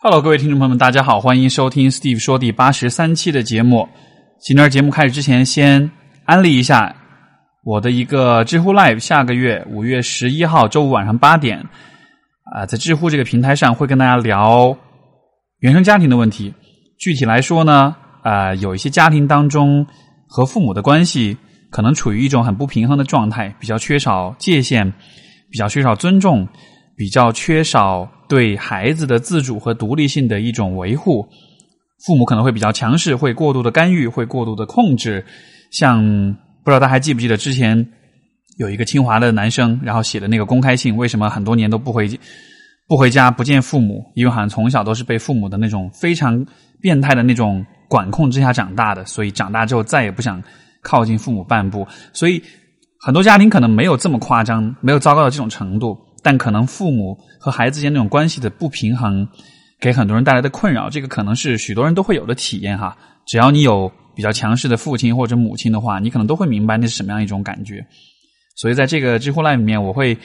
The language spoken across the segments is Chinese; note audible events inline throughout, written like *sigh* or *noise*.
Hello，各位听众朋友们，大家好，欢迎收听 Steve 说第八十三期的节目。今天节目开始之前，先安利一下我的一个知乎 Live，下个月五月十一号周五晚上八点啊，在知乎这个平台上会跟大家聊原生家庭的问题。具体来说呢，啊，有一些家庭当中和父母的关系可能处于一种很不平衡的状态，比较缺少界限，比较缺少尊重，比较缺少。对孩子的自主和独立性的一种维护，父母可能会比较强势，会过度的干预，会过度的控制。像不知道大家还记不记得之前有一个清华的男生，然后写的那个公开信，为什么很多年都不回不回家不见父母？因为好像从小都是被父母的那种非常变态的那种管控之下长大的，所以长大之后再也不想靠近父母半步。所以很多家庭可能没有这么夸张，没有糟糕到这种程度。但可能父母和孩子间那种关系的不平衡，给很多人带来的困扰，这个可能是许多人都会有的体验哈。只要你有比较强势的父亲或者母亲的话，你可能都会明白那是什么样一种感觉。所以在这个知乎 Live 里面，我会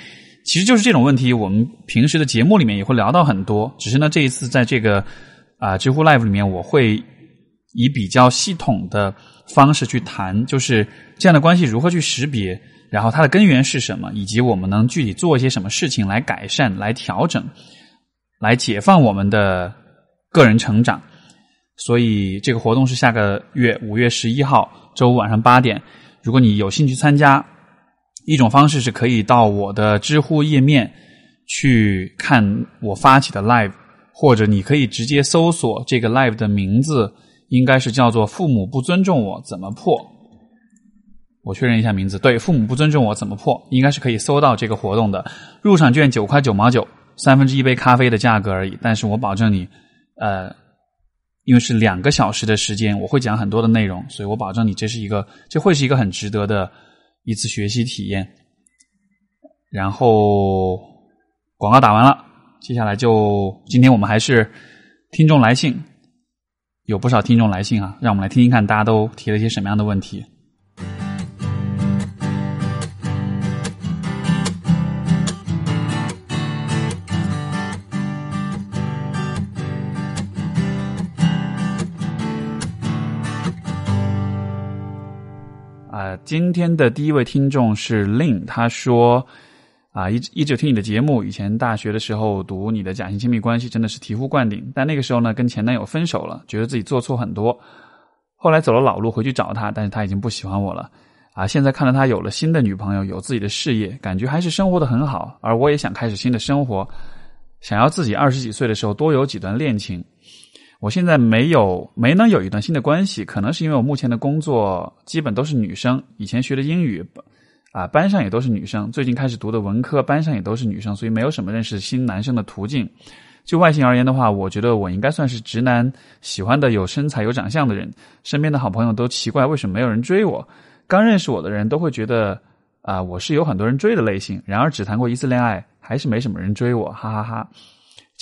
其实就是这种问题，我们平时的节目里面也会聊到很多。只是呢，这一次在这个啊知乎 Live 里面，我会以比较系统的方式去谈，就是这样的关系如何去识别。然后它的根源是什么？以及我们能具体做一些什么事情来改善、来调整、来解放我们的个人成长？所以这个活动是下个月五月十一号周五晚上八点。如果你有兴趣参加，一种方式是可以到我的知乎页面去看我发起的 live，或者你可以直接搜索这个 live 的名字，应该是叫做“父母不尊重我怎么破”。我确认一下名字，对，父母不尊重我怎么破？应该是可以搜到这个活动的入场券九块九毛九，三分之一杯咖啡的价格而已。但是我保证你，呃，因为是两个小时的时间，我会讲很多的内容，所以我保证你这是一个，这会是一个很值得的一次学习体验。然后广告打完了，接下来就今天我们还是听众来信，有不少听众来信啊，让我们来听听看大家都提了一些什么样的问题。今天的第一位听众是 Lin，他说：“啊，一直一直听你的节目，以前大学的时候读你的假性亲密关系真的是醍醐灌顶，但那个时候呢，跟前男友分手了，觉得自己做错很多。后来走了老路回去找他，但是他已经不喜欢我了。啊，现在看到他有了新的女朋友，有自己的事业，感觉还是生活的很好。而我也想开始新的生活，想要自己二十几岁的时候多有几段恋情。”我现在没有没能有一段新的关系，可能是因为我目前的工作基本都是女生，以前学的英语啊班上也都是女生，最近开始读的文科班上也都是女生，所以没有什么认识新男生的途径。就外形而言的话，我觉得我应该算是直男喜欢的有身材有长相的人。身边的好朋友都奇怪为什么没有人追我，刚认识我的人都会觉得啊我是有很多人追的类型，然而只谈过一次恋爱，还是没什么人追我，哈哈哈。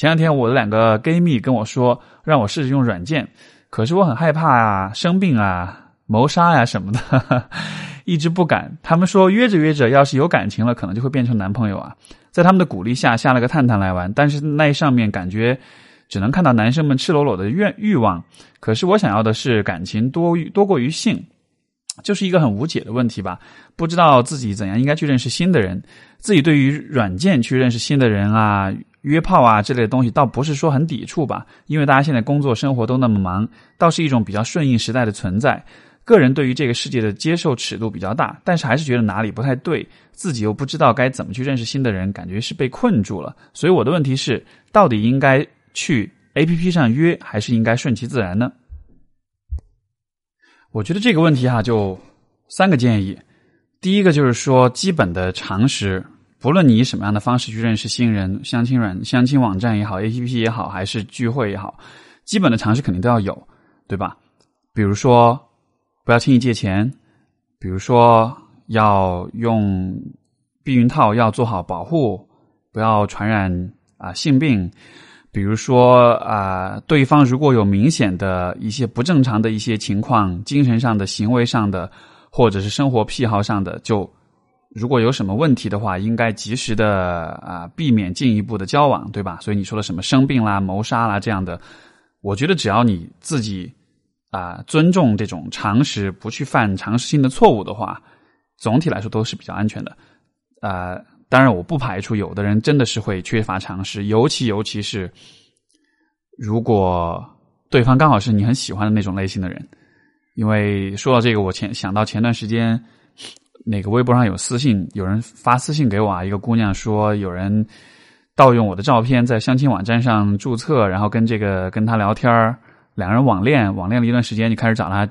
前两天我的两个 gay 蜜跟我说，让我试试用软件，可是我很害怕啊，生病啊，谋杀呀什么的，*laughs* 一直不敢。他们说约着约着，要是有感情了，可能就会变成男朋友啊。在他们的鼓励下，下了个探探来玩，但是那上面感觉只能看到男生们赤裸裸的愿欲望，可是我想要的是感情多多过于性。就是一个很无解的问题吧，不知道自己怎样应该去认识新的人，自己对于软件去认识新的人啊、约炮啊这类的东西，倒不是说很抵触吧，因为大家现在工作生活都那么忙，倒是一种比较顺应时代的存在。个人对于这个世界的接受尺度比较大，但是还是觉得哪里不太对，自己又不知道该怎么去认识新的人，感觉是被困住了。所以我的问题是，到底应该去 A P P 上约，还是应该顺其自然呢？我觉得这个问题哈，就三个建议。第一个就是说，基本的常识，不论你以什么样的方式去认识新人，相亲软、相亲网站也好，APP 也好，还是聚会也好，基本的常识肯定都要有，对吧？比如说，不要轻易借钱；比如说，要用避孕套，要做好保护，不要传染啊性病。比如说啊，对方如果有明显的一些不正常的一些情况，精神上的、行为上的，或者是生活癖好上的，就如果有什么问题的话，应该及时的啊避免进一步的交往，对吧？所以你说的什么生病啦、谋杀啦这样的，我觉得只要你自己啊尊重这种常识，不去犯常识性的错误的话，总体来说都是比较安全的。啊，当然我不排除有的人真的是会缺乏常识，尤其尤其是如果对方刚好是你很喜欢的那种类型的人。因为说到这个，我前想到前段时间，那个微博上有私信，有人发私信给我啊，一个姑娘说有人盗用我的照片在相亲网站上注册，然后跟这个跟他聊天两个人网恋，网恋了一段时间，就开始找他，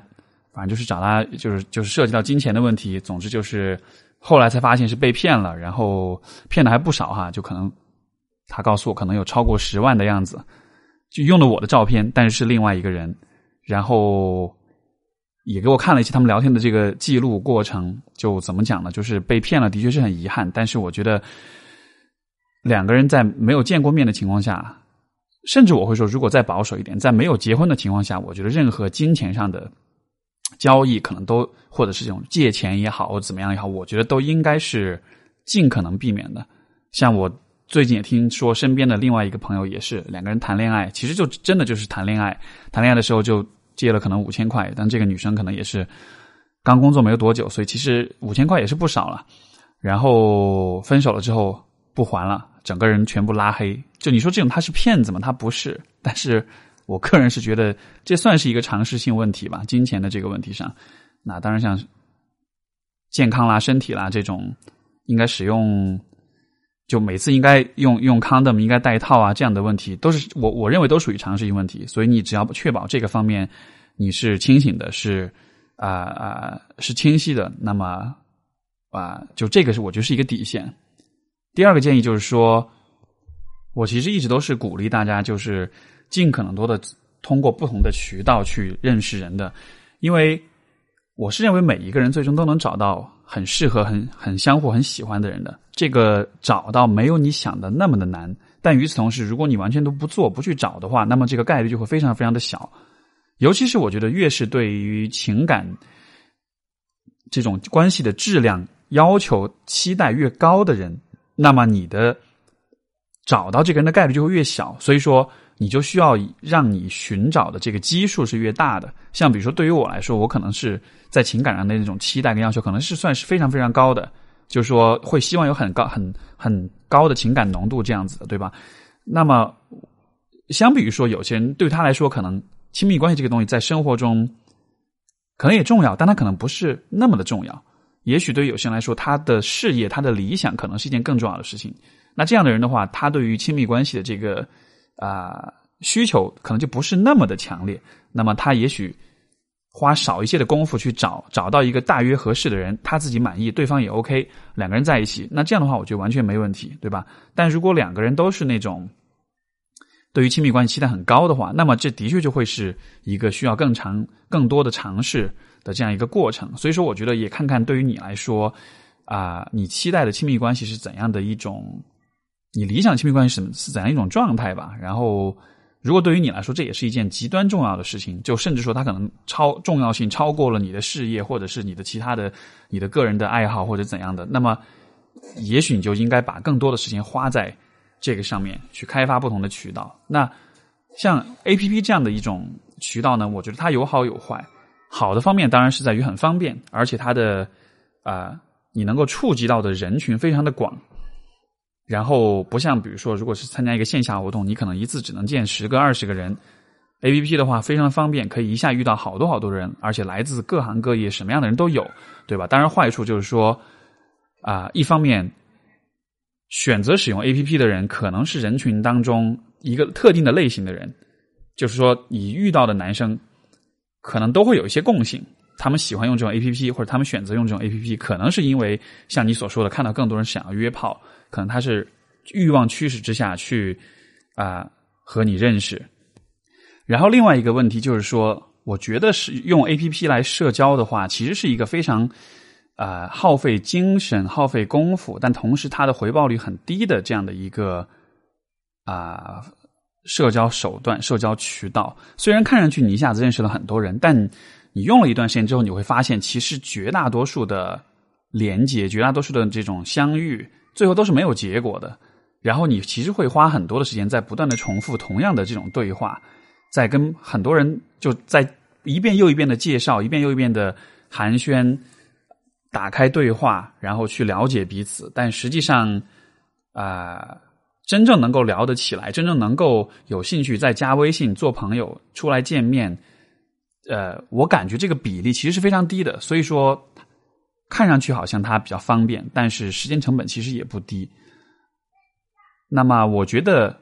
反正就是找他，就是就是涉及到金钱的问题，总之就是后来才发现是被骗了，然后骗的还不少哈，就可能他告诉我可能有超过十万的样子，就用了我的照片，但是是另外一个人，然后。也给我看了一些他们聊天的这个记录过程，就怎么讲呢？就是被骗了，的确是很遗憾。但是我觉得两个人在没有见过面的情况下，甚至我会说，如果再保守一点，在没有结婚的情况下，我觉得任何金钱上的交易，可能都或者是这种借钱也好，或怎么样也好，我觉得都应该是尽可能避免的。像我最近也听说，身边的另外一个朋友也是两个人谈恋爱，其实就真的就是谈恋爱，谈恋爱的时候就。借了可能五千块，但这个女生可能也是刚工作没有多久，所以其实五千块也是不少了。然后分手了之后不还了，整个人全部拉黑。就你说这种他是骗子吗？他不是，但是我个人是觉得这算是一个常识性问题吧，金钱的这个问题上。那当然像健康啦、身体啦这种，应该使用。就每次应该用用 condom 应该带套啊，这样的问题都是我我认为都属于常识性问题。所以你只要确保这个方面你是清醒的，是啊啊是清晰的，那么啊就这个是我觉得是一个底线。第二个建议就是说，我其实一直都是鼓励大家，就是尽可能多的通过不同的渠道去认识人的，因为我是认为每一个人最终都能找到。很适合、很很相互、很喜欢的人的这个找到没有你想的那么的难，但与此同时，如果你完全都不做、不去找的话，那么这个概率就会非常非常的小。尤其是我觉得，越是对于情感这种关系的质量要求、期待越高的人，那么你的找到这个人的概率就会越小。所以说。你就需要让你寻找的这个基数是越大的。像比如说，对于我来说，我可能是在情感上的那种期待跟要求，可能是算是非常非常高的，就是说会希望有很高、很很高的情感浓度这样子的，对吧？那么，相比于说，有些人对他来说，可能亲密关系这个东西在生活中可能也重要，但他可能不是那么的重要。也许对于有些人来说，他的事业、他的理想可能是一件更重要的事情。那这样的人的话，他对于亲密关系的这个。啊，需求可能就不是那么的强烈，那么他也许花少一些的功夫去找找到一个大约合适的人，他自己满意，对方也 OK，两个人在一起，那这样的话我觉得完全没问题，对吧？但如果两个人都是那种对于亲密关系期待很高的话，那么这的确就会是一个需要更长、更多的尝试的这样一个过程。所以说，我觉得也看看对于你来说啊，你期待的亲密关系是怎样的一种。你理想亲密关系是是怎样一种状态吧？然后，如果对于你来说这也是一件极端重要的事情，就甚至说它可能超重要性超过了你的事业，或者是你的其他的你的个人的爱好或者怎样的，那么也许你就应该把更多的时间花在这个上面，去开发不同的渠道。那像 A P P 这样的一种渠道呢，我觉得它有好有坏。好的方面当然是在于很方便，而且它的啊，你能够触及到的人群非常的广。然后不像，比如说，如果是参加一个线下活动，你可能一次只能见十个、二十个人。A P P 的话非常方便，可以一下遇到好多好多人，而且来自各行各业，什么样的人都有，对吧？当然，坏处就是说，啊，一方面选择使用 A P P 的人可能是人群当中一个特定的类型的人，就是说，你遇到的男生可能都会有一些共性。他们喜欢用这种 A P P，或者他们选择用这种 A P P，可能是因为像你所说的，看到更多人想要约炮，可能他是欲望驱使之下去啊和你认识。然后另外一个问题就是说，我觉得是用 A P P 来社交的话，其实是一个非常啊耗费精神、耗费功夫，但同时它的回报率很低的这样的一个啊社交手段、社交渠道。虽然看上去你一下子认识了很多人，但你用了一段时间之后，你会发现，其实绝大多数的连接，绝大多数的这种相遇，最后都是没有结果的。然后你其实会花很多的时间在不断的重复同样的这种对话，在跟很多人就在一遍又一遍的介绍，一遍又一遍的寒暄，打开对话，然后去了解彼此。但实际上，啊，真正能够聊得起来，真正能够有兴趣再加微信做朋友、出来见面，呃，我感觉这个比例其实是非常低的。所以说，看上去好像它比较方便，但是时间成本其实也不低。那么，我觉得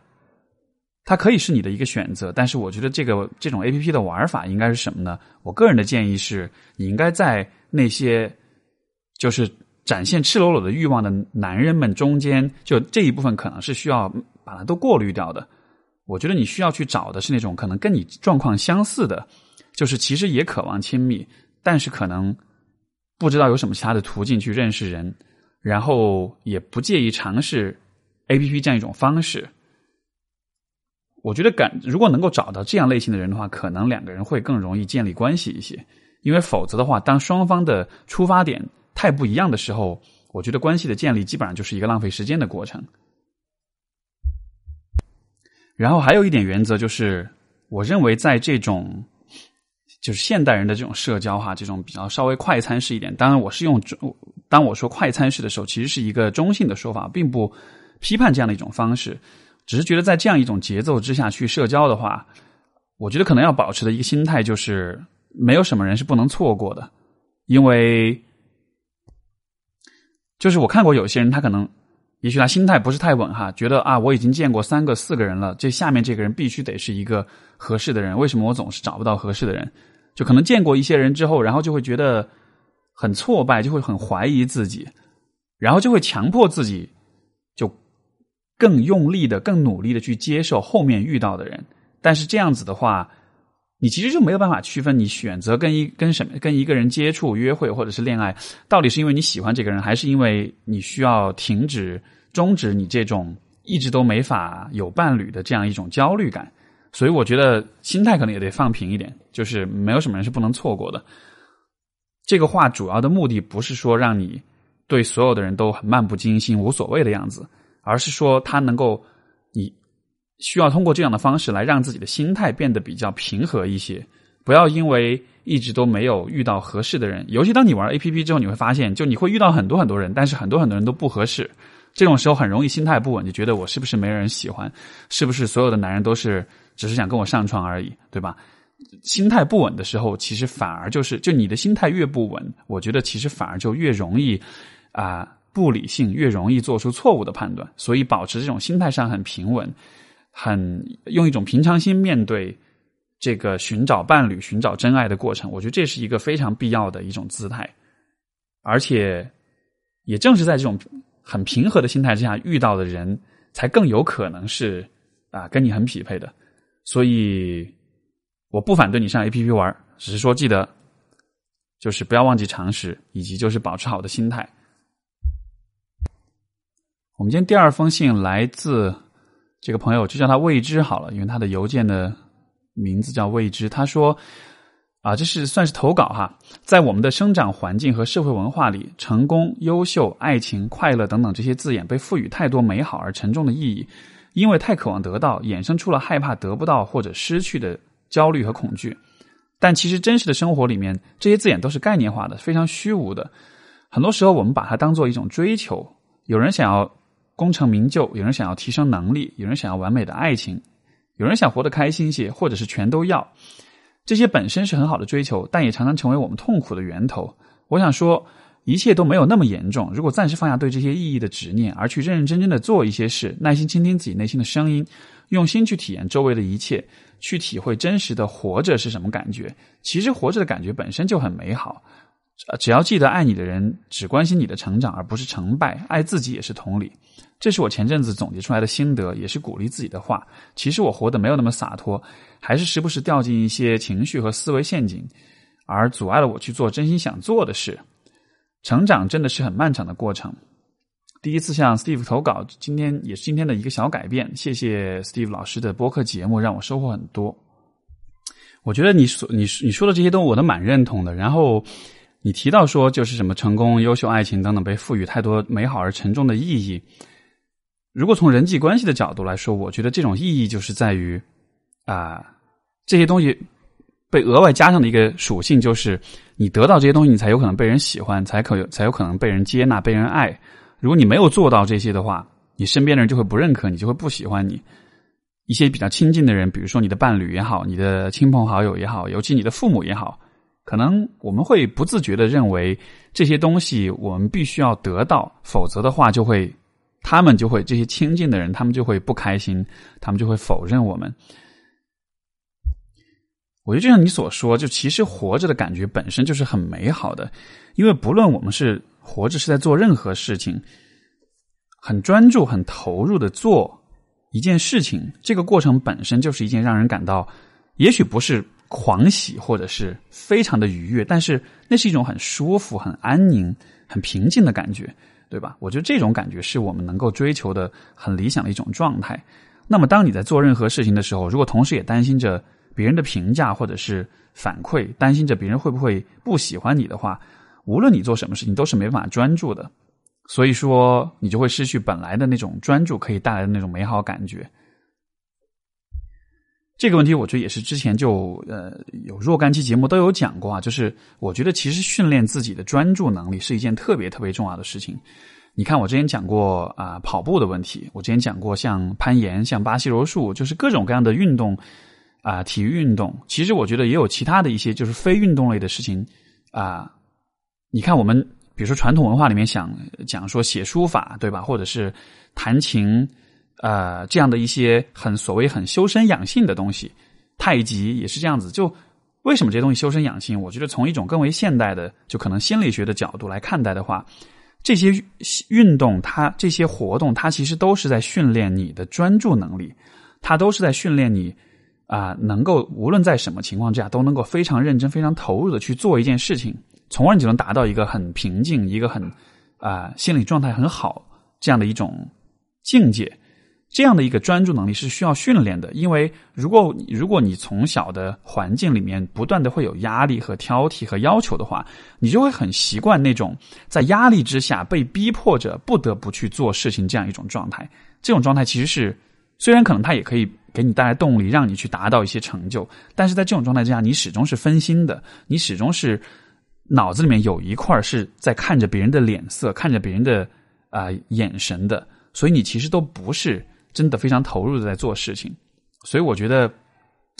它可以是你的一个选择，但是我觉得这个这种 A P P 的玩法应该是什么呢？我个人的建议是，你应该在那些就是展现赤裸裸的欲望的男人们中间，就这一部分可能是需要把它都过滤掉的。我觉得你需要去找的是那种可能跟你状况相似的，就是其实也渴望亲密，但是可能不知道有什么其他的途径去认识人，然后也不介意尝试。A P P 这样一种方式，我觉得感如果能够找到这样类型的人的话，可能两个人会更容易建立关系一些。因为否则的话，当双方的出发点太不一样的时候，我觉得关系的建立基本上就是一个浪费时间的过程。然后还有一点原则就是，我认为在这种就是现代人的这种社交哈，这种比较稍微快餐式一点。当然，我是用当我说快餐式的时候，其实是一个中性的说法，并不。批判这样的一种方式，只是觉得在这样一种节奏之下去社交的话，我觉得可能要保持的一个心态就是，没有什么人是不能错过的，因为就是我看过有些人，他可能也许他心态不是太稳哈，觉得啊我已经见过三个四个人了，这下面这个人必须得是一个合适的人，为什么我总是找不到合适的人？就可能见过一些人之后，然后就会觉得很挫败，就会很怀疑自己，然后就会强迫自己就。更用力的、更努力的去接受后面遇到的人，但是这样子的话，你其实就没有办法区分你选择跟一跟什么跟一个人接触、约会或者是恋爱，到底是因为你喜欢这个人，还是因为你需要停止、终止你这种一直都没法有伴侣的这样一种焦虑感。所以我觉得心态可能也得放平一点，就是没有什么人是不能错过的。这个话主要的目的不是说让你对所有的人都很漫不经心、无所谓的样子。而是说，他能够，你需要通过这样的方式来让自己的心态变得比较平和一些，不要因为一直都没有遇到合适的人。尤其当你玩 A P P 之后，你会发现，就你会遇到很多很多人，但是很多很多人都不合适。这种时候很容易心态不稳，就觉得我是不是没人喜欢？是不是所有的男人都是只是想跟我上床而已？对吧？心态不稳的时候，其实反而就是，就你的心态越不稳，我觉得其实反而就越容易啊。不理性越容易做出错误的判断，所以保持这种心态上很平稳，很用一种平常心面对这个寻找伴侣、寻找真爱的过程。我觉得这是一个非常必要的一种姿态，而且也正是在这种很平和的心态之下遇到的人，才更有可能是啊跟你很匹配的。所以我不反对你上 A P P 玩，只是说记得就是不要忘记常识，以及就是保持好的心态。我们今天第二封信来自这个朋友，就叫他未知好了，因为他的邮件的名字叫未知。他说：“啊，这是算是投稿哈，在我们的生长环境和社会文化里，成功、优秀、爱情、快乐等等这些字眼被赋予太多美好而沉重的意义，因为太渴望得到，衍生出了害怕得不到或者失去的焦虑和恐惧。但其实真实的生活里面，这些字眼都是概念化的，非常虚无的。很多时候，我们把它当做一种追求，有人想要。”功成名就，有人想要提升能力，有人想要完美的爱情，有人想活得开心些，或者是全都要。这些本身是很好的追求，但也常常成为我们痛苦的源头。我想说，一切都没有那么严重。如果暂时放下对这些意义的执念，而去认认真真的做一些事，耐心倾听自己内心的声音，用心去体验周围的一切，去体会真实的活着是什么感觉。其实活着的感觉本身就很美好。只要记得爱你的人只关心你的成长，而不是成败。爱自己也是同理。这是我前阵子总结出来的心得，也是鼓励自己的话。其实我活得没有那么洒脱，还是时不时掉进一些情绪和思维陷阱，而阻碍了我去做真心想做的事。成长真的是很漫长的过程。第一次向 Steve 投稿，今天也是今天的一个小改变。谢谢 Steve 老师的播客节目，让我收获很多。我觉得你所你你说的这些都我都蛮认同的。然后你提到说，就是什么成功、优秀、爱情等等，被赋予太多美好而沉重的意义。如果从人际关系的角度来说，我觉得这种意义就是在于啊，这些东西被额外加上的一个属性，就是你得到这些东西，你才有可能被人喜欢，才可才有可能被人接纳、被人爱。如果你没有做到这些的话，你身边的人就会不认可你，就会不喜欢你。一些比较亲近的人，比如说你的伴侣也好，你的亲朋好友也好，尤其你的父母也好，可能我们会不自觉的认为这些东西我们必须要得到，否则的话就会。他们就会这些亲近的人，他们就会不开心，他们就会否认我们。我觉得就像你所说，就其实活着的感觉本身就是很美好的，因为不论我们是活着是在做任何事情，很专注、很投入的做一件事情，这个过程本身就是一件让人感到，也许不是狂喜或者是非常的愉悦，但是那是一种很舒服、很安宁、很平静的感觉。对吧？我觉得这种感觉是我们能够追求的很理想的一种状态。那么，当你在做任何事情的时候，如果同时也担心着别人的评价或者是反馈，担心着别人会不会不喜欢你的话，无论你做什么事情都是没办法专注的。所以说，你就会失去本来的那种专注可以带来的那种美好感觉。这个问题，我觉得也是之前就呃有若干期节目都有讲过啊。就是我觉得其实训练自己的专注能力是一件特别特别重要的事情。你看，我之前讲过啊跑步的问题，我之前讲过像攀岩、像巴西柔术，就是各种各样的运动啊体育运动。其实我觉得也有其他的一些就是非运动类的事情啊。你看，我们比如说传统文化里面想讲说写书法，对吧？或者是弹琴。呃，这样的一些很所谓很修身养性的东西，太极也是这样子。就为什么这些东西修身养性？我觉得从一种更为现代的，就可能心理学的角度来看待的话，这些运动它这些活动，它其实都是在训练你的专注能力，它都是在训练你啊，能够无论在什么情况之下，都能够非常认真、非常投入的去做一件事情，从而你就能达到一个很平静、一个很啊心理状态很好这样的一种境界。这样的一个专注能力是需要训练的，因为如果如果你从小的环境里面不断的会有压力和挑剔和要求的话，你就会很习惯那种在压力之下被逼迫着不得不去做事情这样一种状态。这种状态其实是虽然可能它也可以给你带来动力，让你去达到一些成就，但是在这种状态之下，你始终是分心的，你始终是脑子里面有一块是在看着别人的脸色，看着别人的啊眼神的，所以你其实都不是。真的非常投入的在做事情，所以我觉得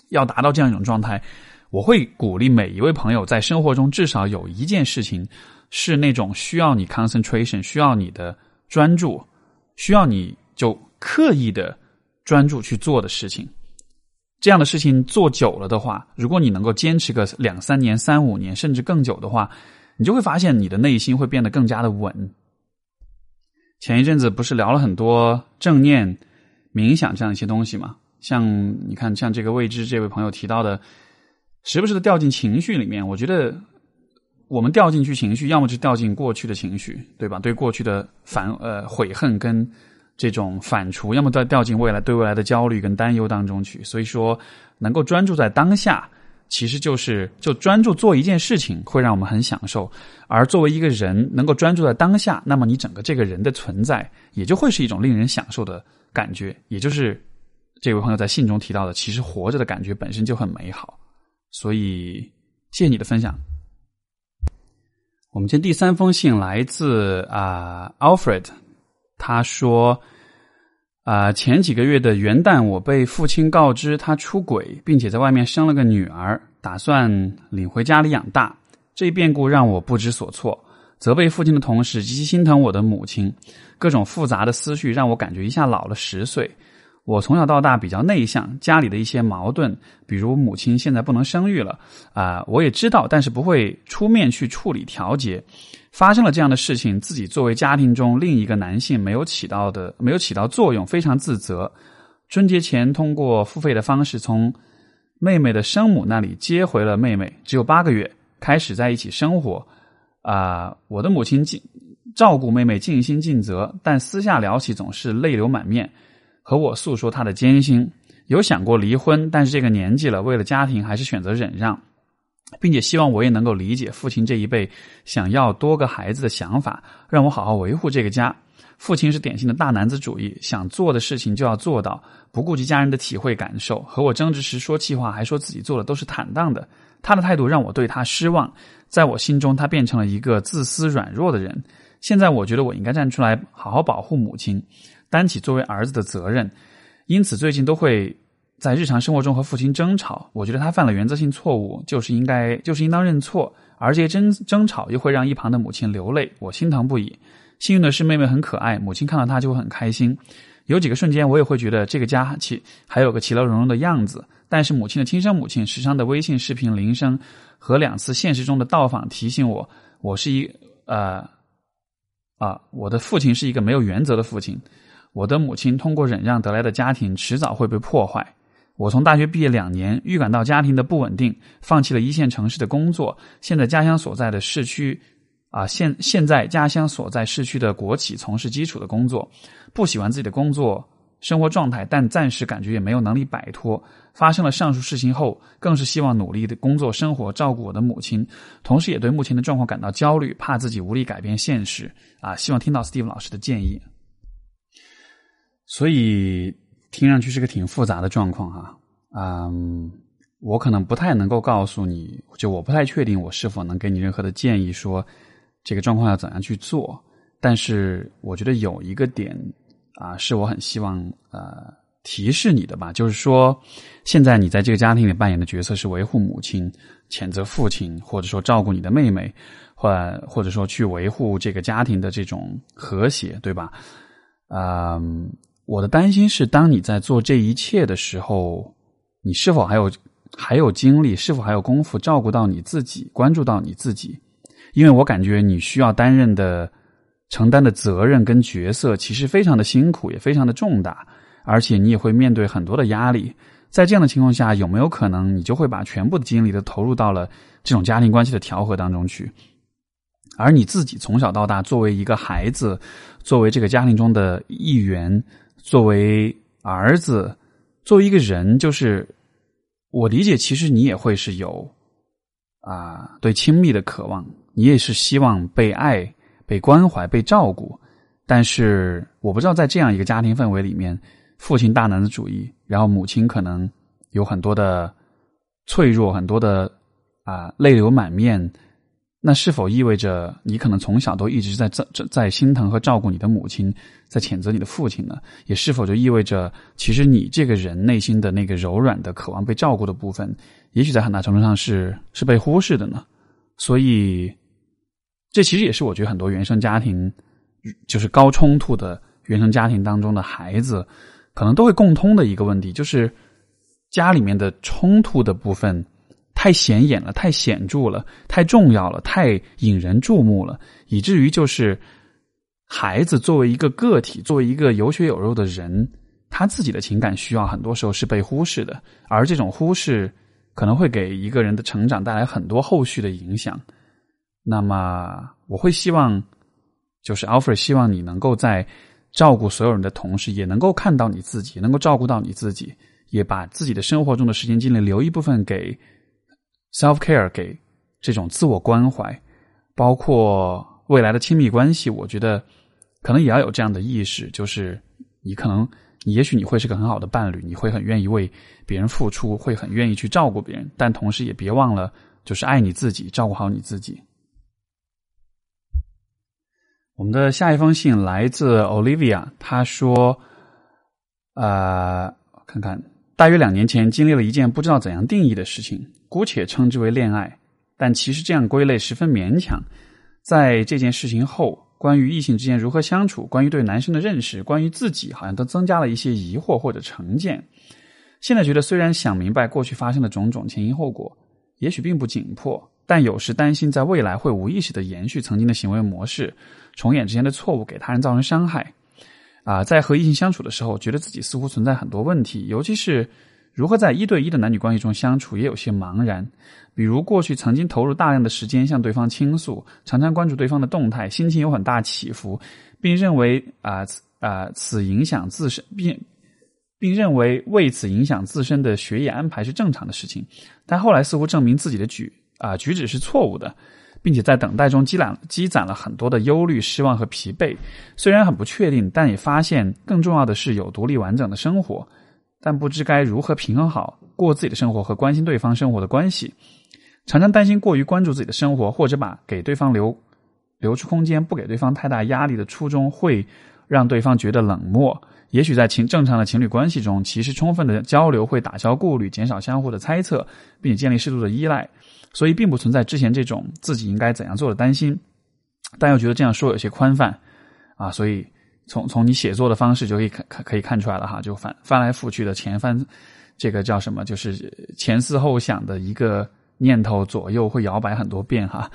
要达到这样一种状态，我会鼓励每一位朋友在生活中至少有一件事情是那种需要你 concentration、需要你的专注、需要你就刻意的专注去做的事情。这样的事情做久了的话，如果你能够坚持个两三年、三五年，甚至更久的话，你就会发现你的内心会变得更加的稳。前一阵子不是聊了很多正念。冥想这样一些东西嘛，像你看，像这个未知这位朋友提到的，时不时的掉进情绪里面。我觉得我们掉进去情绪，要么就掉进过去的情绪，对吧？对过去的反呃悔恨跟这种反刍，要么在掉进未来对未来的焦虑跟担忧当中去。所以说，能够专注在当下，其实就是就专注做一件事情，会让我们很享受。而作为一个人，能够专注在当下，那么你整个这个人的存在，也就会是一种令人享受的。感觉，也就是这位朋友在信中提到的，其实活着的感觉本身就很美好。所以，谢谢你的分享。我们今天第三封信来自啊，Alfred，他说啊，前几个月的元旦，我被父亲告知他出轨，并且在外面生了个女儿，打算领回家里养大。这一变故让我不知所措。责备父亲的同时，极其心疼我的母亲。各种复杂的思绪让我感觉一下老了十岁。我从小到大比较内向，家里的一些矛盾，比如母亲现在不能生育了啊，我也知道，但是不会出面去处理调节。发生了这样的事情，自己作为家庭中另一个男性没有起到的没有起到作用，非常自责。春节前通过付费的方式从妹妹的生母那里接回了妹妹，只有八个月，开始在一起生活。啊，我的母亲尽照顾妹妹尽心尽责，但私下聊起总是泪流满面，和我诉说她的艰辛。有想过离婚，但是这个年纪了，为了家庭还是选择忍让。并且希望我也能够理解父亲这一辈想要多个孩子的想法，让我好好维护这个家。父亲是典型的大男子主义，想做的事情就要做到，不顾及家人的体会感受。和我争执时说气话，还说自己做的都是坦荡的。他的态度让我对他失望，在我心中，他变成了一个自私软弱的人。现在我觉得我应该站出来，好好保护母亲，担起作为儿子的责任。因此，最近都会在日常生活中和父亲争吵。我觉得他犯了原则性错误，就是应该，就是应当认错。而这些争争吵又会让一旁的母亲流泪，我心疼不已。幸运的是，妹妹很可爱，母亲看到她就会很开心。有几个瞬间，我也会觉得这个家其还有个其乐融融的样子。但是，母亲的亲生母亲时常的微信视频铃声和两次现实中的到访提醒我，我是一呃。啊，我的父亲是一个没有原则的父亲。我的母亲通过忍让得来的家庭，迟早会被破坏。我从大学毕业两年，预感到家庭的不稳定，放弃了一线城市的工作，现在家乡所在的市区，啊，现现在家乡所在市区的国企从事基础的工作，不喜欢自己的工作。生活状态，但暂时感觉也没有能力摆脱。发生了上述事情后，更是希望努力的工作、生活，照顾我的母亲，同时也对目前的状况感到焦虑，怕自己无力改变现实。啊，希望听到 Steve 老师的建议。所以听上去是个挺复杂的状况哈。嗯，我可能不太能够告诉你，就我不太确定我是否能给你任何的建议，说这个状况要怎样去做。但是我觉得有一个点。啊，是我很希望呃提示你的吧，就是说，现在你在这个家庭里扮演的角色是维护母亲、谴责父亲，或者说照顾你的妹妹，或或者说去维护这个家庭的这种和谐，对吧？嗯，我的担心是，当你在做这一切的时候，你是否还有还有精力，是否还有功夫照顾到你自己，关注到你自己？因为我感觉你需要担任的。承担的责任跟角色其实非常的辛苦，也非常的重大，而且你也会面对很多的压力。在这样的情况下，有没有可能你就会把全部的精力都投入到了这种家庭关系的调和当中去？而你自己从小到大作为一个孩子，作为这个家庭中的一员，作为儿子，作为一个人，就是我理解，其实你也会是有啊对亲密的渴望，你也是希望被爱。被关怀、被照顾，但是我不知道在这样一个家庭氛围里面，父亲大男子主义，然后母亲可能有很多的脆弱，很多的啊泪流满面，那是否意味着你可能从小都一直在在在心疼和照顾你的母亲，在谴责你的父亲呢？也是否就意味着其实你这个人内心的那个柔软的、渴望被照顾的部分，也许在很大程度上是是被忽视的呢？所以。这其实也是我觉得很多原生家庭，就是高冲突的原生家庭当中的孩子，可能都会共通的一个问题，就是家里面的冲突的部分太显眼了、太显著了、太重要了、太引人注目了，以至于就是孩子作为一个个体、作为一个有血有肉的人，他自己的情感需要很多时候是被忽视的，而这种忽视可能会给一个人的成长带来很多后续的影响。那么我会希望，就是 Alfred 希望你能够在照顾所有人的同时，也能够看到你自己，能够照顾到你自己，也把自己的生活中的时间精力留一部分给 self care，给这种自我关怀，包括未来的亲密关系。我觉得可能也要有这样的意识，就是你可能，你也许你会是个很好的伴侣，你会很愿意为别人付出，会很愿意去照顾别人，但同时也别忘了，就是爱你自己，照顾好你自己。我们的下一封信来自 Olivia，她说：“呃，看看，大约两年前经历了一件不知道怎样定义的事情，姑且称之为恋爱，但其实这样归类十分勉强。在这件事情后，关于异性之间如何相处，关于对男生的认识，关于自己，好像都增加了一些疑惑或者成见。现在觉得，虽然想明白过去发生的种种前因后果，也许并不紧迫。”但有时担心，在未来会无意识的延续曾经的行为模式，重演之前的错误，给他人造成伤害。啊，在和异性相处的时候，觉得自己似乎存在很多问题，尤其是如何在一对一的男女关系中相处，也有些茫然。比如过去曾经投入大量的时间向对方倾诉，常常关注对方的动态，心情有很大起伏，并认为啊啊此影响自身，并并认为为此影响自身的学业安排是正常的事情。但后来似乎证明自己的举。啊举止是错误的，并且在等待中积攒积攒了很多的忧虑、失望和疲惫。虽然很不确定，但也发现更重要的是有独立完整的生活，但不知该如何平衡好过自己的生活和关心对方生活的关系。常常担心过于关注自己的生活，或者把给对方留留出空间，不给对方太大压力的初衷，会让对方觉得冷漠。也许在情正常的情侣关系中，其实充分的交流会打消顾虑，减少相互的猜测，并且建立适度的依赖，所以并不存在之前这种自己应该怎样做的担心。但又觉得这样说有些宽泛啊，所以从从你写作的方式就可以看可以看出来了哈，就翻翻来覆去的前翻，这个叫什么？就是前思后想的一个念头左右会摇摆很多遍哈。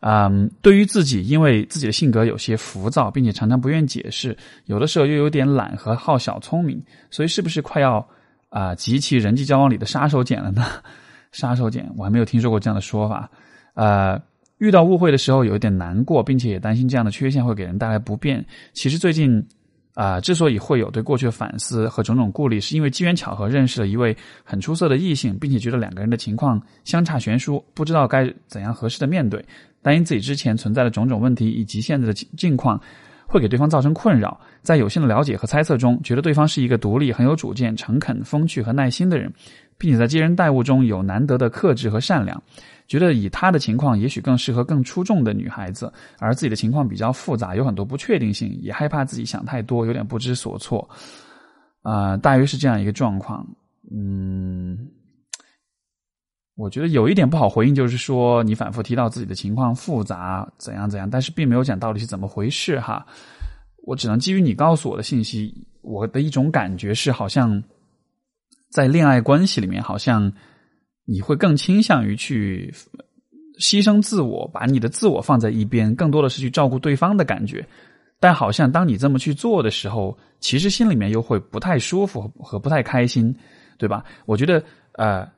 嗯，对于自己，因为自己的性格有些浮躁，并且常常不愿解释，有的时候又有点懒和好小聪明，所以是不是快要啊集齐人际交往里的杀手锏了呢？*laughs* 杀手锏，我还没有听说过这样的说法。呃，遇到误会的时候有一点难过，并且也担心这样的缺陷会给人带来不便。其实最近啊，之所以会有对过去的反思和种种顾虑，是因为机缘巧合认识了一位很出色的异性，并且觉得两个人的情况相差悬殊，不知道该怎样合适的面对。担心自己之前存在的种种问题以及现在的境况会给对方造成困扰，在有限的了解和猜测中，觉得对方是一个独立、很有主见、诚恳、风趣和耐心的人，并且在接人待物中有难得的克制和善良。觉得以他的情况，也许更适合更出众的女孩子，而自己的情况比较复杂，有很多不确定性，也害怕自己想太多，有点不知所措。啊，大约是这样一个状况。嗯。我觉得有一点不好回应，就是说你反复提到自己的情况复杂怎样怎样，但是并没有讲到底是怎么回事哈。我只能基于你告诉我的信息，我的一种感觉是，好像在恋爱关系里面，好像你会更倾向于去牺牲自我，把你的自我放在一边，更多的是去照顾对方的感觉。但好像当你这么去做的时候，其实心里面又会不太舒服和不太开心，对吧？我觉得呃。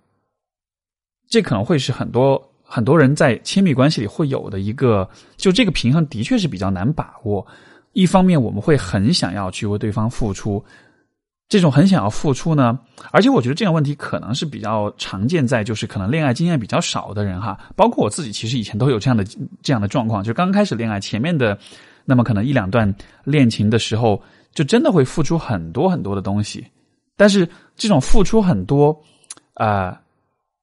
这可能会是很多很多人在亲密关系里会有的一个，就这个平衡的确是比较难把握。一方面，我们会很想要去为对方付出，这种很想要付出呢，而且我觉得这样问题可能是比较常见在就是可能恋爱经验比较少的人哈，包括我自己，其实以前都有这样的这样的状况，就刚开始恋爱前面的那么可能一两段恋情的时候，就真的会付出很多很多的东西，但是这种付出很多啊。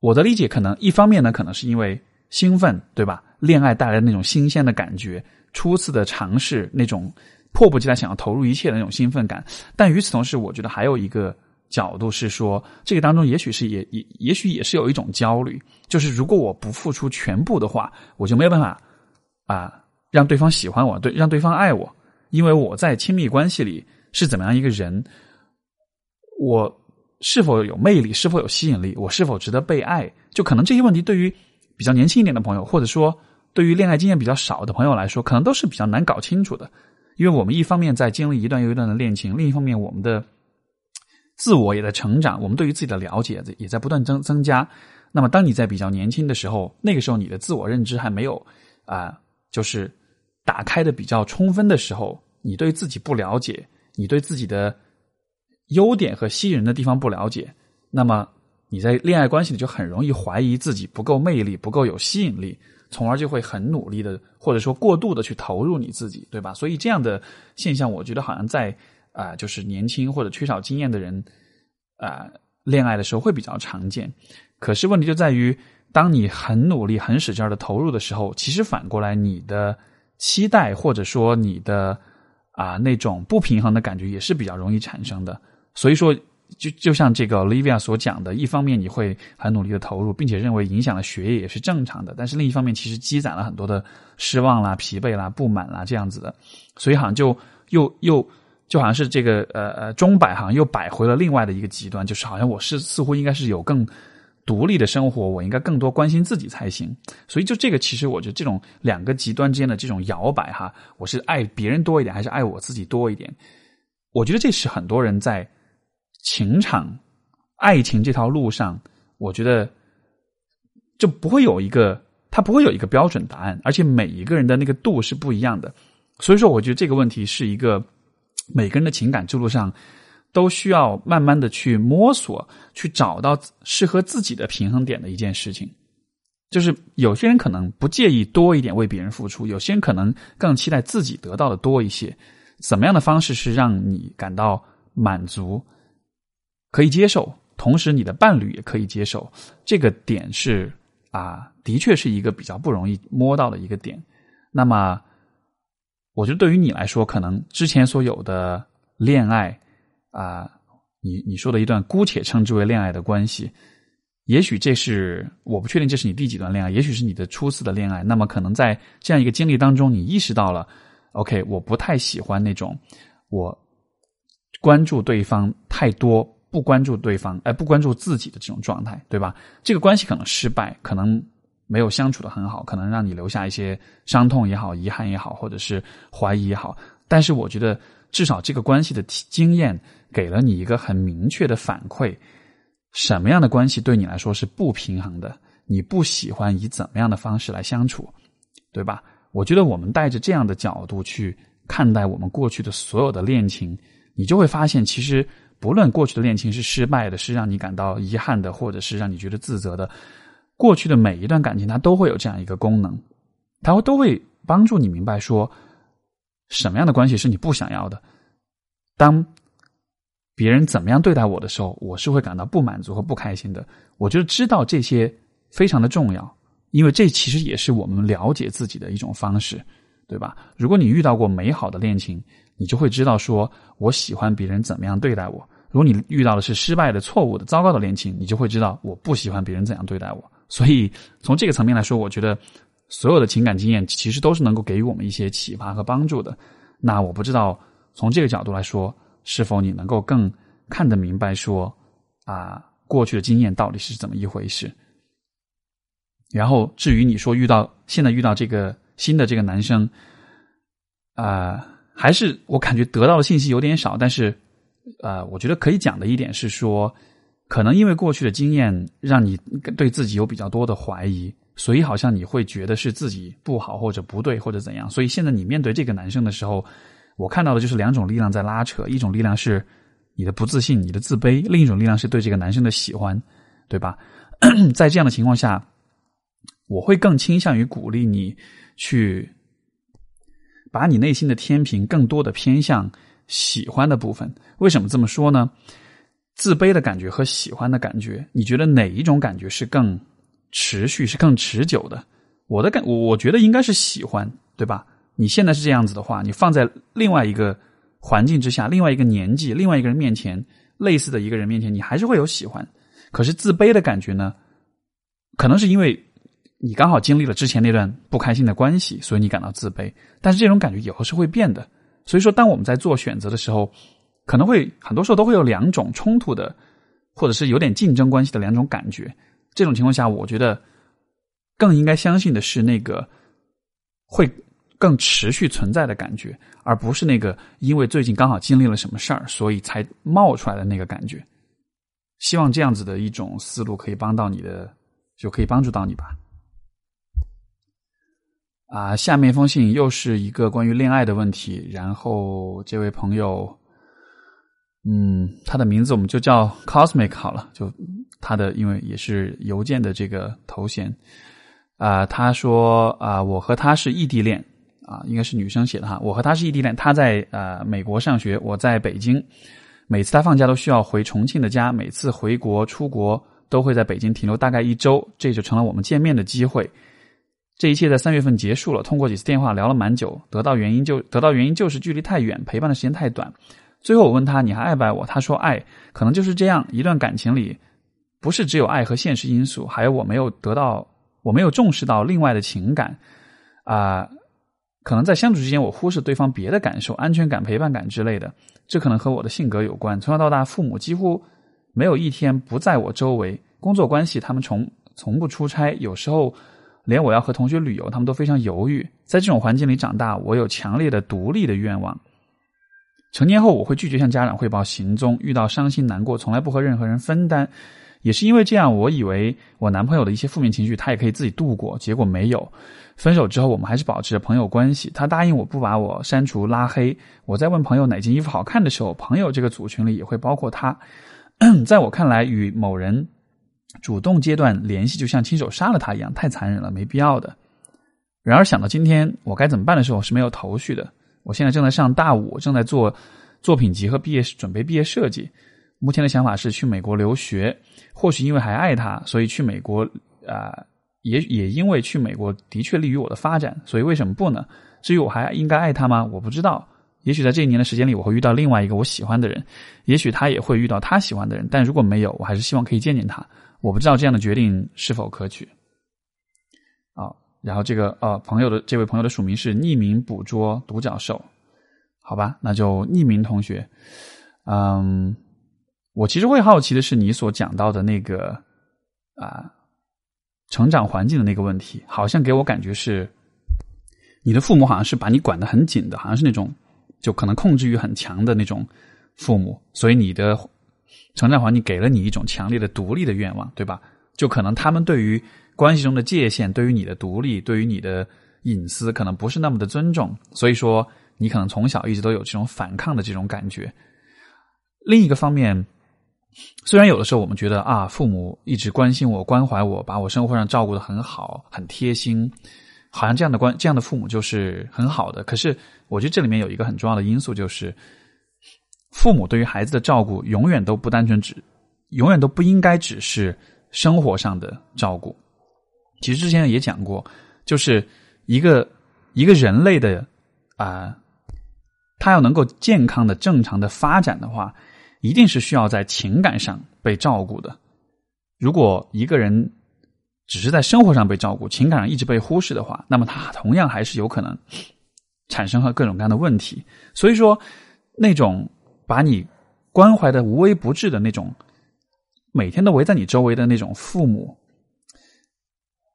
我的理解可能一方面呢，可能是因为兴奋，对吧？恋爱带来的那种新鲜的感觉，初次的尝试，那种迫不及待想要投入一切的那种兴奋感。但与此同时，我觉得还有一个角度是说，这个当中也许是也也也许也是有一种焦虑，就是如果我不付出全部的话，我就没有办法啊让对方喜欢我，对让对方爱我，因为我在亲密关系里是怎么样一个人，我。是否有魅力？是否有吸引力？我是否值得被爱？就可能这些问题对于比较年轻一点的朋友，或者说对于恋爱经验比较少的朋友来说，可能都是比较难搞清楚的。因为我们一方面在经历一段又一段的恋情，另一方面我们的自我也在成长，我们对于自己的了解也在不断增增加。那么，当你在比较年轻的时候，那个时候你的自我认知还没有啊，就是打开的比较充分的时候，你对自己不了解，你对自己的。优点和吸引人的地方不了解，那么你在恋爱关系里就很容易怀疑自己不够魅力、不够有吸引力，从而就会很努力的或者说过度的去投入你自己，对吧？所以这样的现象，我觉得好像在啊，就是年轻或者缺少经验的人啊，恋爱的时候会比较常见。可是问题就在于，当你很努力、很使劲的投入的时候，其实反过来你的期待或者说你的啊那种不平衡的感觉也是比较容易产生的。所以说，就就像这个 Olivia 所讲的，一方面你会很努力的投入，并且认为影响了学业也是正常的，但是另一方面其实积攒了很多的失望啦、疲惫啦、不满啦这样子的，所以好像就又又就好像是这个呃呃钟摆好像又摆回了另外的一个极端，就是好像我是似乎应该是有更独立的生活，我应该更多关心自己才行。所以就这个，其实我觉得这种两个极端之间的这种摇摆哈，我是爱别人多一点，还是爱我自己多一点？我觉得这是很多人在。情场、爱情这条路上，我觉得就不会有一个，它不会有一个标准答案，而且每一个人的那个度是不一样的。所以说，我觉得这个问题是一个每个人的情感之路上都需要慢慢的去摸索，去找到适合自己的平衡点的一件事情。就是有些人可能不介意多一点为别人付出，有些人可能更期待自己得到的多一些。怎么样的方式是让你感到满足、可以接受，同时你的伴侣也可以接受？这个点是啊，的确是一个比较不容易摸到的一个点。那么，我觉得对于你来说，可能之前所有的恋爱啊，你你说的一段姑且称之为恋爱的关系。也许这是我不确定这是你第几段恋爱，也许是你的初次的恋爱。那么可能在这样一个经历当中，你意识到了，OK，我不太喜欢那种我关注对方太多，不关注对方，哎，不关注自己的这种状态，对吧？这个关系可能失败，可能没有相处的很好，可能让你留下一些伤痛也好、遗憾也好，或者是怀疑也好。但是我觉得，至少这个关系的经验给了你一个很明确的反馈。什么样的关系对你来说是不平衡的？你不喜欢以怎么样的方式来相处，对吧？我觉得我们带着这样的角度去看待我们过去的所有的恋情，你就会发现，其实不论过去的恋情是失败的，是让你感到遗憾的，或者是让你觉得自责的，过去的每一段感情，它都会有这样一个功能，它会都会帮助你明白说，什么样的关系是你不想要的。当别人怎么样对待我的时候，我是会感到不满足和不开心的。我觉得知道这些非常的重要，因为这其实也是我们了解自己的一种方式，对吧？如果你遇到过美好的恋情，你就会知道说我喜欢别人怎么样对待我；如果你遇到的是失败的、错误的、糟糕的恋情，你就会知道我不喜欢别人怎样对待我。所以从这个层面来说，我觉得所有的情感经验其实都是能够给予我们一些启发和帮助的。那我不知道从这个角度来说。是否你能够更看得明白说啊，过去的经验到底是怎么一回事？然后至于你说遇到现在遇到这个新的这个男生啊，还是我感觉得到的信息有点少。但是呃，我觉得可以讲的一点是说，可能因为过去的经验让你对自己有比较多的怀疑，所以好像你会觉得是自己不好或者不对或者怎样。所以现在你面对这个男生的时候。我看到的就是两种力量在拉扯，一种力量是你的不自信、你的自卑，另一种力量是对这个男生的喜欢，对吧？*coughs* 在这样的情况下，我会更倾向于鼓励你去把你内心的天平更多的偏向喜欢的部分。为什么这么说呢？自卑的感觉和喜欢的感觉，你觉得哪一种感觉是更持续、是更持久的？我的感，我我觉得应该是喜欢，对吧？你现在是这样子的话，你放在另外一个环境之下，另外一个年纪，另外一个人面前，类似的一个人面前，你还是会有喜欢。可是自卑的感觉呢？可能是因为你刚好经历了之前那段不开心的关系，所以你感到自卑。但是这种感觉以后是会变的。所以说，当我们在做选择的时候，可能会很多时候都会有两种冲突的，或者是有点竞争关系的两种感觉。这种情况下，我觉得更应该相信的是那个会。更持续存在的感觉，而不是那个因为最近刚好经历了什么事儿，所以才冒出来的那个感觉。希望这样子的一种思路可以帮到你的，就可以帮助到你吧。啊，下面一封信又是一个关于恋爱的问题，然后这位朋友，嗯，他的名字我们就叫 Cosmic 好了，就他的因为也是邮件的这个头衔啊，他说啊，我和他是异地恋。啊，应该是女生写的哈。我和她是异地恋，她在呃美国上学，我在北京。每次她放假都需要回重庆的家，每次回国出国都会在北京停留大概一周，这就成了我们见面的机会。这一切在三月份结束了，通过几次电话聊了蛮久，得到原因就得到原因就是距离太远，陪伴的时间太短。最后我问他你还爱不爱我？他说爱，可能就是这样一段感情里，不是只有爱和现实因素，还有我没有得到，我没有重视到另外的情感啊。可能在相处之间，我忽视对方别的感受、安全感、陪伴感之类的，这可能和我的性格有关。从小到大，父母几乎没有一天不在我周围。工作关系，他们从从不出差，有时候连我要和同学旅游，他们都非常犹豫。在这种环境里长大，我有强烈的独立的愿望。成年后，我会拒绝向家长汇报行踪，遇到伤心难过，从来不和任何人分担。也是因为这样，我以为我男朋友的一些负面情绪，他也可以自己度过，结果没有。分手之后，我们还是保持着朋友关系。他答应我不把我删除拉黑。我在问朋友哪件衣服好看的时候，朋友这个组群里也会包括他。在我看来，与某人主动阶段联系，就像亲手杀了他一样，太残忍了，没必要的。然而想到今天我该怎么办的时候，是没有头绪的。我现在正在上大五，正在做作品集和毕业准备毕业设计。目前的想法是去美国留学，或许因为还爱他，所以去美国啊，也也因为去美国的确利于我的发展，所以为什么不呢？至于我还应该爱他吗？我不知道。也许在这一年的时间里，我会遇到另外一个我喜欢的人，也许他也会遇到他喜欢的人。但如果没有，我还是希望可以见见他。我不知道这样的决定是否可取。啊，然后这个呃，朋友的这位朋友的署名是匿名捕捉独角兽，好吧，那就匿名同学。嗯。我其实会好奇的是，你所讲到的那个啊，成长环境的那个问题，好像给我感觉是，你的父母好像是把你管得很紧的，好像是那种就可能控制欲很强的那种父母，所以你的成长环境给了你一种强烈的独立的愿望，对吧？就可能他们对于关系中的界限，对于你的独立，对于你的隐私，可能不是那么的尊重，所以说你可能从小一直都有这种反抗的这种感觉。另一个方面。虽然有的时候我们觉得啊，父母一直关心我、关怀我，把我生活上照顾的很好、很贴心，好像这样的关这样的父母就是很好的。可是，我觉得这里面有一个很重要的因素，就是父母对于孩子的照顾永远都不单纯只，永远都不应该只是生活上的照顾。其实之前也讲过，就是一个一个人类的啊，他要能够健康的、正常的发展的话。一定是需要在情感上被照顾的。如果一个人只是在生活上被照顾，情感上一直被忽视的话，那么他同样还是有可能产生和各种各样的问题。所以说，那种把你关怀的无微不至的那种，每天都围在你周围的那种父母，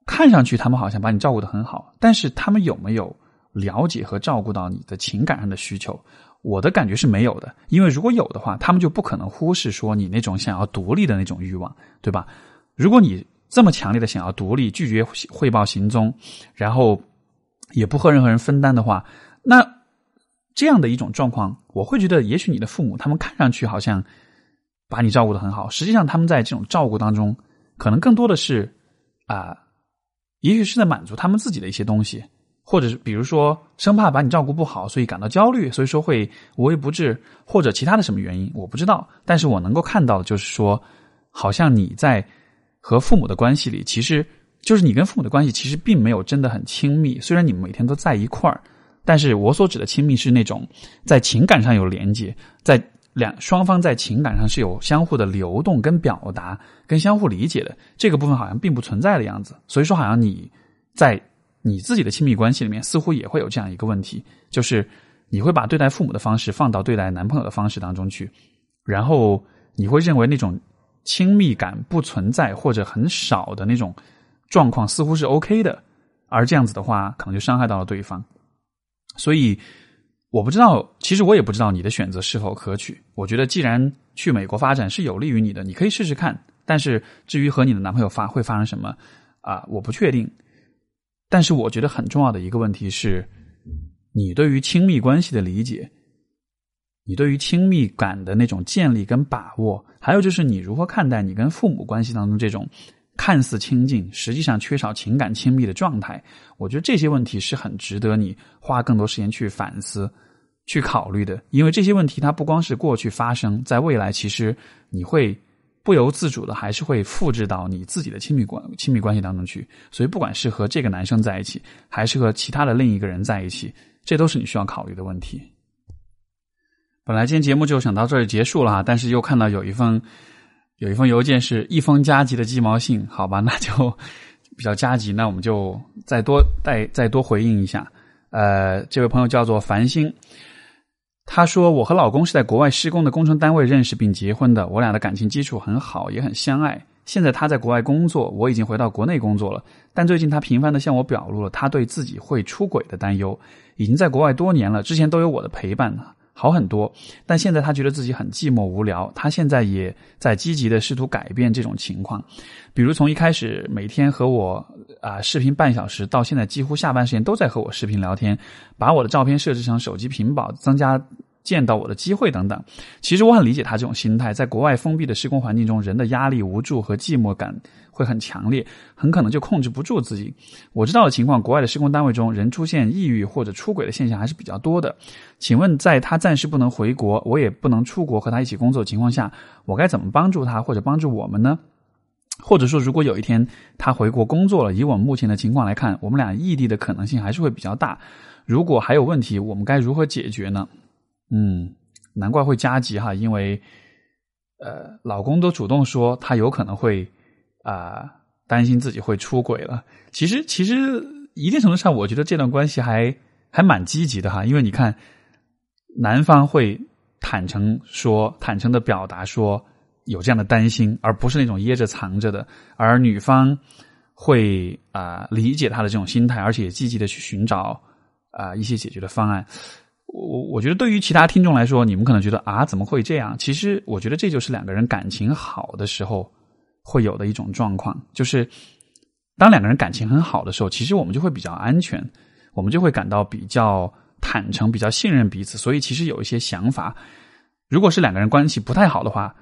看上去他们好像把你照顾的很好，但是他们有没有了解和照顾到你的情感上的需求？我的感觉是没有的，因为如果有的话，他们就不可能忽视说你那种想要独立的那种欲望，对吧？如果你这么强烈的想要独立，拒绝汇报行踪，然后也不和任何人分担的话，那这样的一种状况，我会觉得，也许你的父母他们看上去好像把你照顾的很好，实际上他们在这种照顾当中，可能更多的是啊，也许是在满足他们自己的一些东西。或者是比如说生怕把你照顾不好，所以感到焦虑，所以说会无微不至，或者其他的什么原因，我不知道。但是我能够看到的，就是说，好像你在和父母的关系里，其实就是你跟父母的关系其实并没有真的很亲密。虽然你们每天都在一块儿，但是我所指的亲密是那种在情感上有连接，在两双方在情感上是有相互的流动、跟表达、跟相互理解的这个部分，好像并不存在的样子。所以说，好像你在。你自己的亲密关系里面似乎也会有这样一个问题，就是你会把对待父母的方式放到对待男朋友的方式当中去，然后你会认为那种亲密感不存在或者很少的那种状况似乎是 OK 的，而这样子的话可能就伤害到了对方。所以我不知道，其实我也不知道你的选择是否可取。我觉得既然去美国发展是有利于你的，你可以试试看。但是至于和你的男朋友发会发生什么啊，我不确定。但是我觉得很重要的一个问题是，你对于亲密关系的理解，你对于亲密感的那种建立跟把握，还有就是你如何看待你跟父母关系当中这种看似亲近，实际上缺少情感亲密的状态，我觉得这些问题是很值得你花更多时间去反思、去考虑的。因为这些问题它不光是过去发生在未来，其实你会。不由自主的还是会复制到你自己的亲密关亲密关系当中去，所以不管是和这个男生在一起，还是和其他的另一个人在一起，这都是你需要考虑的问题。本来今天节目就想到这儿结束了哈，但是又看到有一封有一封邮件是一封加急的鸡毛信，好吧，那就比较加急，那我们就再多再再多回应一下。呃，这位朋友叫做繁星。他说：“我和老公是在国外施工的工程单位认识并结婚的，我俩的感情基础很好，也很相爱。现在他在国外工作，我已经回到国内工作了。但最近他频繁的向我表露了他对自己会出轨的担忧。已经在国外多年了，之前都有我的陪伴呢。”好很多，但现在他觉得自己很寂寞无聊。他现在也在积极的试图改变这种情况，比如从一开始每天和我啊视频半小时，到现在几乎下班时间都在和我视频聊天，把我的照片设置成手机屏保，增加见到我的机会等等。其实我很理解他这种心态，在国外封闭的施工环境中，人的压力、无助和寂寞感会很强烈，很可能就控制不住自己。我知道的情况，国外的施工单位中，人出现抑郁或者出轨的现象还是比较多的。请问，在他暂时不能回国，我也不能出国和他一起工作的情况下，我该怎么帮助他或者帮助我们呢？或者说，如果有一天他回国工作了，以我们目前的情况来看，我们俩异地的可能性还是会比较大。如果还有问题，我们该如何解决呢？嗯，难怪会加急哈，因为呃，老公都主动说他有可能会啊担心自己会出轨了。其实，其实一定程度上，我觉得这段关系还还蛮积极的哈，因为你看，男方会坦诚说，坦诚的表达说。有这样的担心，而不是那种掖着藏着的，而女方会啊理解他的这种心态，而且积极的去寻找啊一些解决的方案。我我觉得对于其他听众来说，你们可能觉得啊怎么会这样？其实我觉得这就是两个人感情好的时候会有的一种状况，就是当两个人感情很好的时候，其实我们就会比较安全，我们就会感到比较坦诚，比较信任彼此。所以其实有一些想法，如果是两个人关系不太好的话。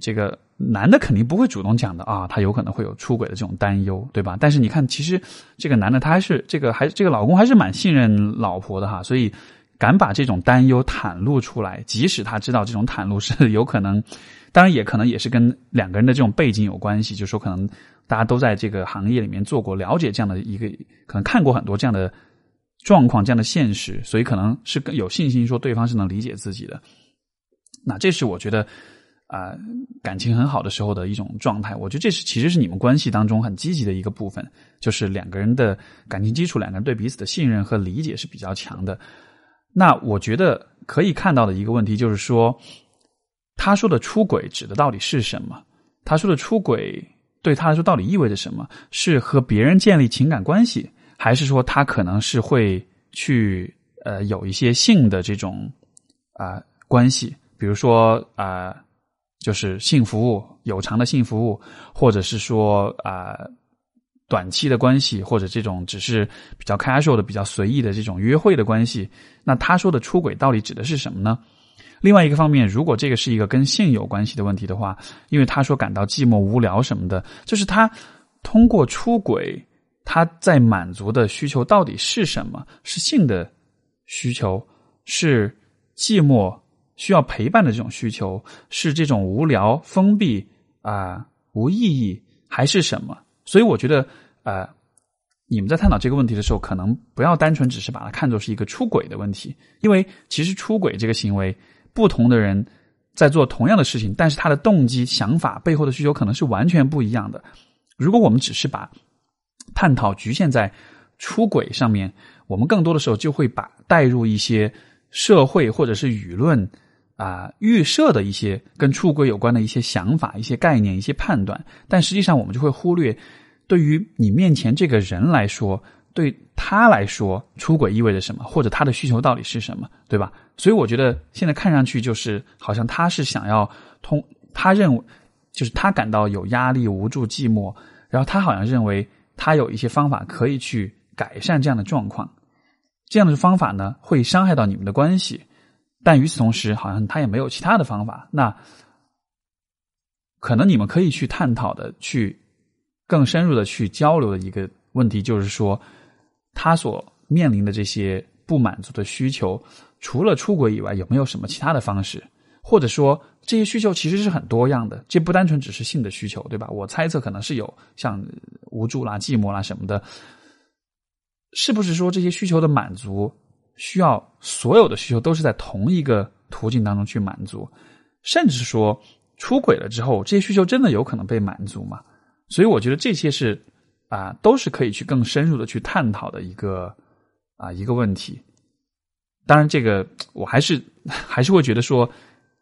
这个男的肯定不会主动讲的啊，他有可能会有出轨的这种担忧，对吧？但是你看，其实这个男的他还是这个还这个老公还是蛮信任老婆的哈，所以敢把这种担忧袒露出来，即使他知道这种袒露是有可能，当然也可能也是跟两个人的这种背景有关系，就是说可能大家都在这个行业里面做过，了解这样的一个，可能看过很多这样的状况、这样的现实，所以可能是更有信心说对方是能理解自己的。那这是我觉得。啊，感情很好的时候的一种状态，我觉得这是其实是你们关系当中很积极的一个部分，就是两个人的感情基础，两个人对彼此的信任和理解是比较强的。那我觉得可以看到的一个问题就是说，他说的出轨指的到底是什么？他说的出轨对他来说到底意味着什么？是和别人建立情感关系，还是说他可能是会去呃有一些性的这种啊关系，比如说啊。就是性服务有偿的性服务，或者是说啊短期的关系，或者这种只是比较 casual 的、比较随意的这种约会的关系。那他说的出轨到底指的是什么呢？另外一个方面，如果这个是一个跟性有关系的问题的话，因为他说感到寂寞、无聊什么的，就是他通过出轨，他在满足的需求到底是什么？是性的需求？是寂寞？需要陪伴的这种需求是这种无聊、封闭啊、无意义，还是什么？所以我觉得，呃，你们在探讨这个问题的时候，可能不要单纯只是把它看作是一个出轨的问题，因为其实出轨这个行为，不同的人在做同样的事情，但是他的动机、想法背后的需求可能是完全不一样的。如果我们只是把探讨局限在出轨上面，我们更多的时候就会把带入一些社会或者是舆论。啊，预设的一些跟出轨有关的一些想法、一些概念、一些判断，但实际上我们就会忽略，对于你面前这个人来说，对他来说，出轨意味着什么，或者他的需求到底是什么，对吧？所以我觉得现在看上去就是好像他是想要通，他认为就是他感到有压力、无助、寂寞，然后他好像认为他有一些方法可以去改善这样的状况，这样的方法呢会伤害到你们的关系。但与此同时，好像他也没有其他的方法。那可能你们可以去探讨的、去更深入的去交流的一个问题，就是说，他所面临的这些不满足的需求，除了出轨以外，有没有什么其他的方式？或者说，这些需求其实是很多样的，这不单纯只是性的需求，对吧？我猜测可能是有像无助啦、寂寞啦什么的。是不是说这些需求的满足？需要所有的需求都是在同一个途径当中去满足，甚至说出轨了之后，这些需求真的有可能被满足吗？所以我觉得这些是啊，都是可以去更深入的去探讨的一个啊一个问题。当然，这个我还是 *laughs* 还是会觉得说，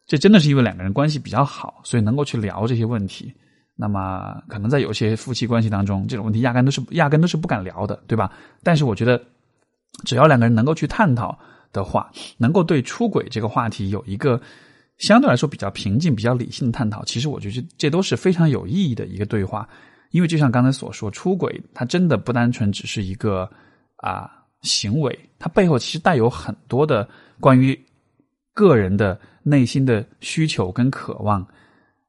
这真的是因为两个人关系比较好，所以能够去聊这些问题。那么，可能在有些夫妻关系当中，这种问题压根都是压根都是不敢聊的，对吧？但是我觉得。只要两个人能够去探讨的话，能够对出轨这个话题有一个相对来说比较平静、比较理性的探讨，其实我觉得这都是非常有意义的一个对话。因为就像刚才所说，出轨它真的不单纯只是一个啊行为，它背后其实带有很多的关于个人的内心的需求跟渴望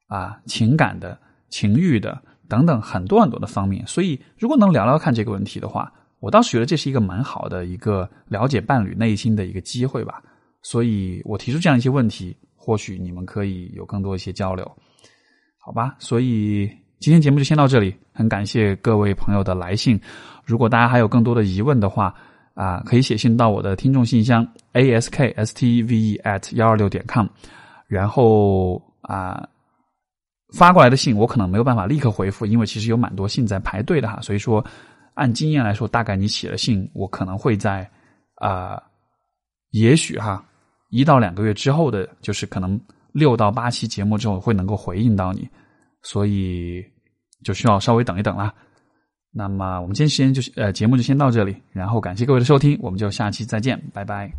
啊，情感的、情欲的等等很多很多的方面。所以，如果能聊聊看这个问题的话，我倒是觉得这是一个蛮好的一个了解伴侣内心的一个机会吧。所以我提出这样一些问题，或许你们可以有更多一些交流，好吧？所以今天节目就先到这里，很感谢各位朋友的来信。如果大家还有更多的疑问的话，啊，可以写信到我的听众信箱 a s k s t v e at 幺二六点 com，然后啊发过来的信我可能没有办法立刻回复，因为其实有蛮多信在排队的哈，所以说按经验来说，大概你写了信，我可能会在啊，也许哈。一到两个月之后的，就是可能六到八期节目之后会能够回应到你，所以就需要稍微等一等啦。那么我们今天时间就呃节目就先到这里，然后感谢各位的收听，我们就下期再见，拜拜。